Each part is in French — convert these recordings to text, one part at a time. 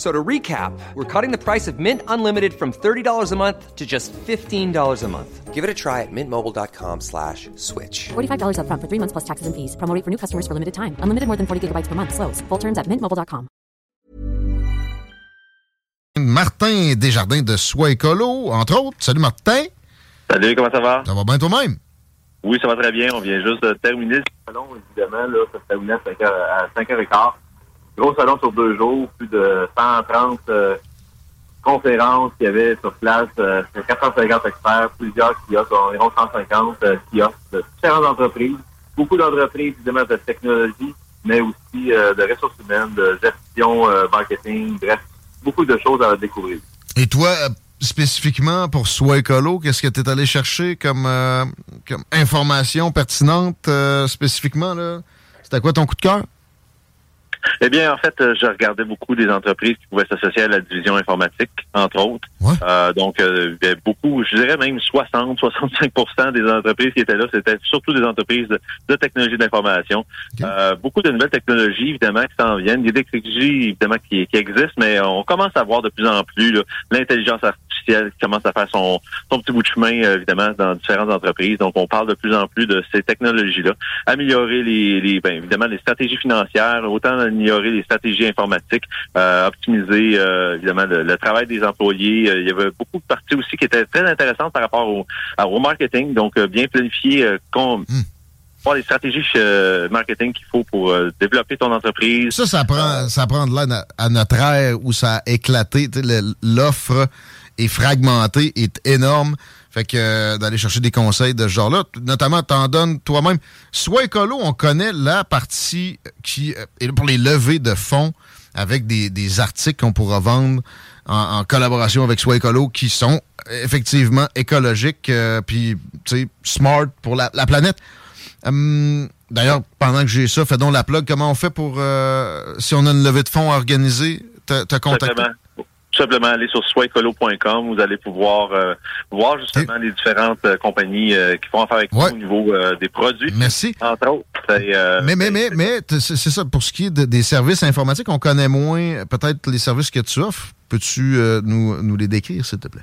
So to recap, we're cutting the price of Mint Unlimited from $30 a month to just $15 a month. Give it a try at mintmobile.com slash switch. $45 up front for three months plus taxes and fees. Promo for new customers for limited time. Unlimited more than 40 gigabytes per month. Slows. Full terms at mintmobile.com. Martin Desjardins de Soi Écolo, entre autres. Salut Martin. Salut, comment ça va? Ça va bien toi-même? Oui, ça va très bien. On vient juste de terminer le salon, évidemment. Là, ça se terminait à 5h, à 5h15. Gros salon sur deux jours, plus de 130 euh, conférences qu'il y avait sur place, euh, 450 experts, plusieurs kiosques, environ 150 euh, kiosques de différentes entreprises. Beaucoup d'entreprises, évidemment, de technologie, mais aussi euh, de ressources humaines, de gestion, euh, marketing, bref, beaucoup de choses à découvrir. Et toi, euh, spécifiquement pour Soi Écolo, qu'est-ce que tu es allé chercher comme, euh, comme information pertinente euh, spécifiquement? C'était quoi ton coup de cœur? Eh bien, en fait, euh, je regardais beaucoup des entreprises qui pouvaient s'associer à la division informatique, entre autres. Euh, donc, euh, beaucoup, je dirais même 60-65% des entreprises qui étaient là, c'était surtout des entreprises de, de technologie d'information. Euh, beaucoup de nouvelles technologies, évidemment, qui s'en viennent. Il y a des technologies, évidemment, qui, qui existent, mais on commence à voir de plus en plus l'intelligence artificielle qui commence à faire son, son petit bout de chemin, euh, évidemment, dans différentes entreprises. Donc, on parle de plus en plus de ces technologies-là. Améliorer les, les ben, évidemment, les stratégies financières, autant améliorer les stratégies informatiques, euh, optimiser, euh, évidemment, le, le travail des employés. Il y avait beaucoup de parties aussi qui étaient très intéressantes par rapport au, au marketing. Donc, bien planifier voir les stratégies euh, marketing qu'il faut pour euh, développer ton entreprise. Ça, ça prend, ça prend de l'aide à, notre ère où ça a éclaté. L'offre est fragmentée, est énorme. Fait que euh, d'aller chercher des conseils de ce genre-là, notamment t'en donnes toi-même. Soit écolo, on connaît la partie qui euh, est pour les levées de fonds avec des, des articles qu'on pourra vendre en, en collaboration avec Soit écolo qui sont effectivement écologiques euh, puis tu sais smart pour la, la planète. Hum, D'ailleurs, pendant que j'ai ça, fais donc la plug. Comment on fait pour, euh, si on a une levée de fonds à organiser, te, te contacter? Simplement, tout simplement aller sur soicolo.com. Vous allez pouvoir euh, voir justement les différentes euh, compagnies euh, qui font affaire avec nous au niveau euh, des produits. Merci. Entre autres. Euh, Mais, mais, mais, mais c'est ça. Pour ce qui est de- des services informatiques, on connaît moins peut-être les services que tu offres. Peux-tu euh, nous, nous les décrire, s'il te plaît?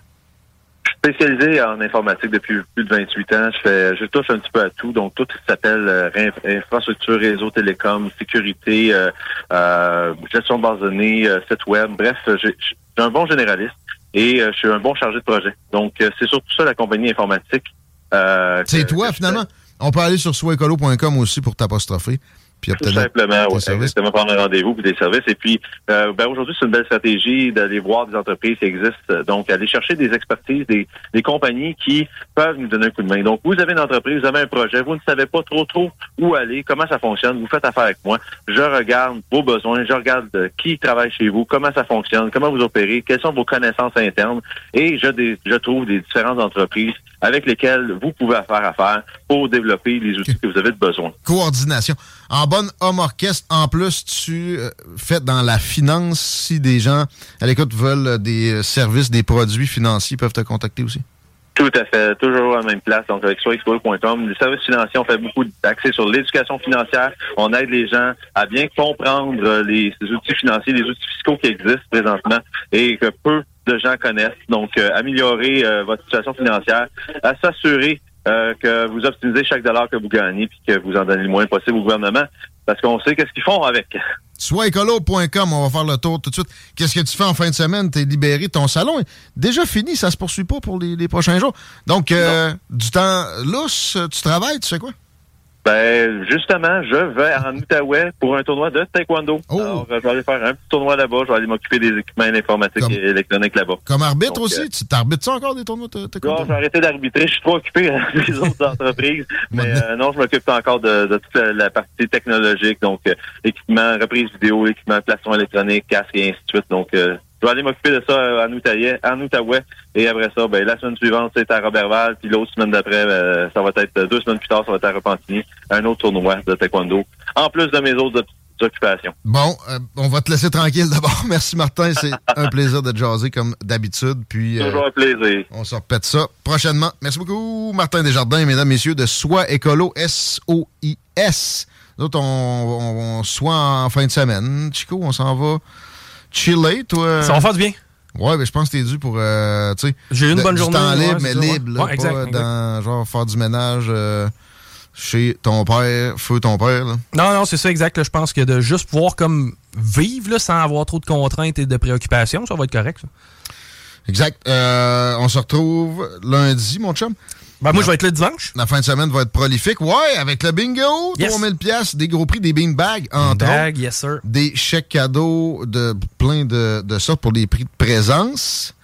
Spécialisé en informatique depuis plus de 28 ans. Je fais, je touche un petit peu à tout. Donc, tout ce qui s'appelle euh, inf- infrastructure, réseau télécom, sécurité, euh, euh, gestion de base de données, euh, site web. Bref, j'ai- un bon généraliste et euh, je suis un bon chargé de projet. Donc, euh, c'est surtout ça la compagnie informatique. euh, C'est toi, finalement? On peut aller sur soicolo.com aussi pour t'apostropher. Puis Tout simplement, exactement, prendre un rendez-vous pour des services. Et puis, euh, ben, aujourd'hui, c'est une belle stratégie d'aller voir des entreprises qui existent. Donc, aller chercher des expertises, des, des compagnies qui peuvent nous donner un coup de main. Donc, vous avez une entreprise, vous avez un projet, vous ne savez pas trop trop où aller, comment ça fonctionne, vous faites affaire avec moi. Je regarde vos besoins, je regarde euh, qui travaille chez vous, comment ça fonctionne, comment vous opérez, quelles sont vos connaissances internes. Et je, je trouve des différentes entreprises avec lesquelles vous pouvez faire affaire pour développer les outils que vous avez de besoin. Coordination. En bonne homme orchestre, en plus, tu euh, fais dans la finance. Si des gens à l'écoute veulent des euh, services, des produits financiers, peuvent te contacter aussi. Tout à fait, toujours à la même place, donc avec soixexpo.com. Les services financiers, on fait beaucoup d'accès sur l'éducation financière. On aide les gens à bien comprendre euh, les, outils financiers, les outils fiscaux qui existent présentement et que peu de gens connaissent. Donc, améliorer votre situation financière, à s'assurer euh, que vous optimisez chaque dollar que vous gagnez puis que vous en donnez le moins possible au gouvernement parce qu'on sait qu'est-ce qu'ils font avec. Soitécolo.com, on va faire le tour tout de suite. Qu'est-ce que tu fais en fin de semaine? T'es libéré, ton salon? Est déjà fini, ça se poursuit pas pour les, les prochains jours. Donc, euh, du temps lousse, tu travailles, tu sais quoi? Ben, justement, je vais en Outaouais pour un tournoi de taekwondo. Oh. Alors, je vais aller faire un petit tournoi là-bas. Je vais aller m'occuper des équipements informatiques Comme- et électroniques là-bas. Comme arbitre Donc, aussi, euh, tu t'arbitres ça encore des tournois de Non, taekwondo? j'ai arrêté d'arbitrer. Je suis trop occupé euh, des autres entreprises. Mais euh, non, je m'occupe encore de, de toute la, partie technologique. Donc, euh, équipement, reprise vidéo, équipement, plastron électronique, casque et ainsi de suite. Donc, euh, je vais aller m'occuper de ça euh, en Outaouais, en Outaouais. Et après ça, ben, la semaine suivante, c'est à Robertval. Puis l'autre semaine d'après, ben, ça va être euh, deux semaines plus tard, ça va être à Repentigny. Un autre tournoi de taekwondo. En plus de mes autres occupations. Bon, euh, on va te laisser tranquille d'abord. Merci Martin, c'est un plaisir de jaser comme d'habitude. Puis euh, Toujours un plaisir. on se repète ça prochainement. Merci beaucoup Martin Desjardins, mesdames, messieurs, de Soi Écolo, S-O-I-S. Nous autres, on, on, on soit en fin de semaine. Chico, on s'en va chiller, toi. Ça va faire du bien. Ouais, mais je pense que t'es dû pour, euh, tu sais... J'ai eu une de- bonne du journée, temps libre, mais ça, ouais. libre, là, Ouais, exact, pas exact. dans, genre, faire du ménage euh, chez ton père, feu ton père, là. Non, non, c'est ça exact. Je pense que de juste pouvoir comme vivre là, sans avoir trop de contraintes et de préoccupations, ça va être correct. ça. Exact. Euh, on se retrouve lundi, mon chum. Ben, moi, je vais être là dimanche. La fin de semaine va être prolifique. Ouais, avec le bingo, Yes. 3000 pièces, des gros prix, des beanbags, entre autres. Bag, yes sir. Des chèques cadeaux de plein de, de sortes pour les prix de présence.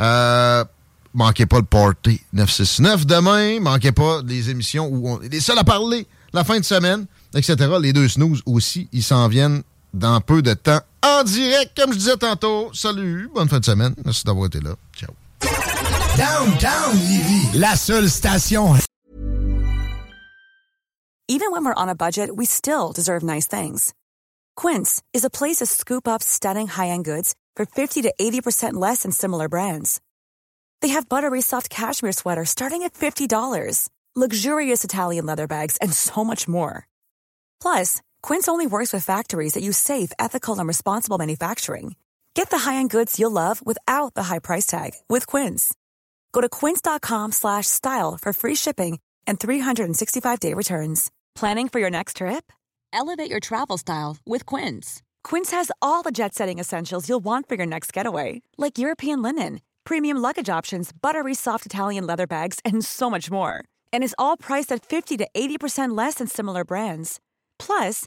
Euh, manquez pas le party 969 demain. Manquez pas les émissions où on est les seuls à parler la fin de semaine, etc. Les deux snooze aussi, ils s'en viennent dans peu de temps en direct, comme je disais tantôt. Salut, bonne fin de semaine. Merci d'avoir été là. Ciao. Downtown Lévis, la seule station Even when we're on a budget, we still deserve nice things. Quince is a place to scoop up stunning high-end goods for 50 to 80% less than similar brands. They have buttery soft cashmere sweaters starting at $50, luxurious Italian leather bags, and so much more. Plus, Quince only works with factories that use safe, ethical, and responsible manufacturing. Get the high-end goods you'll love without the high price tag with Quince. Go to quince.com slash style for free shipping and 365-day returns. Planning for your next trip? Elevate your travel style with Quince. Quince has all the jet-setting essentials you'll want for your next getaway, like European linen, premium luggage options, buttery soft Italian leather bags, and so much more. And is all priced at 50 to 80% less than similar brands. Plus,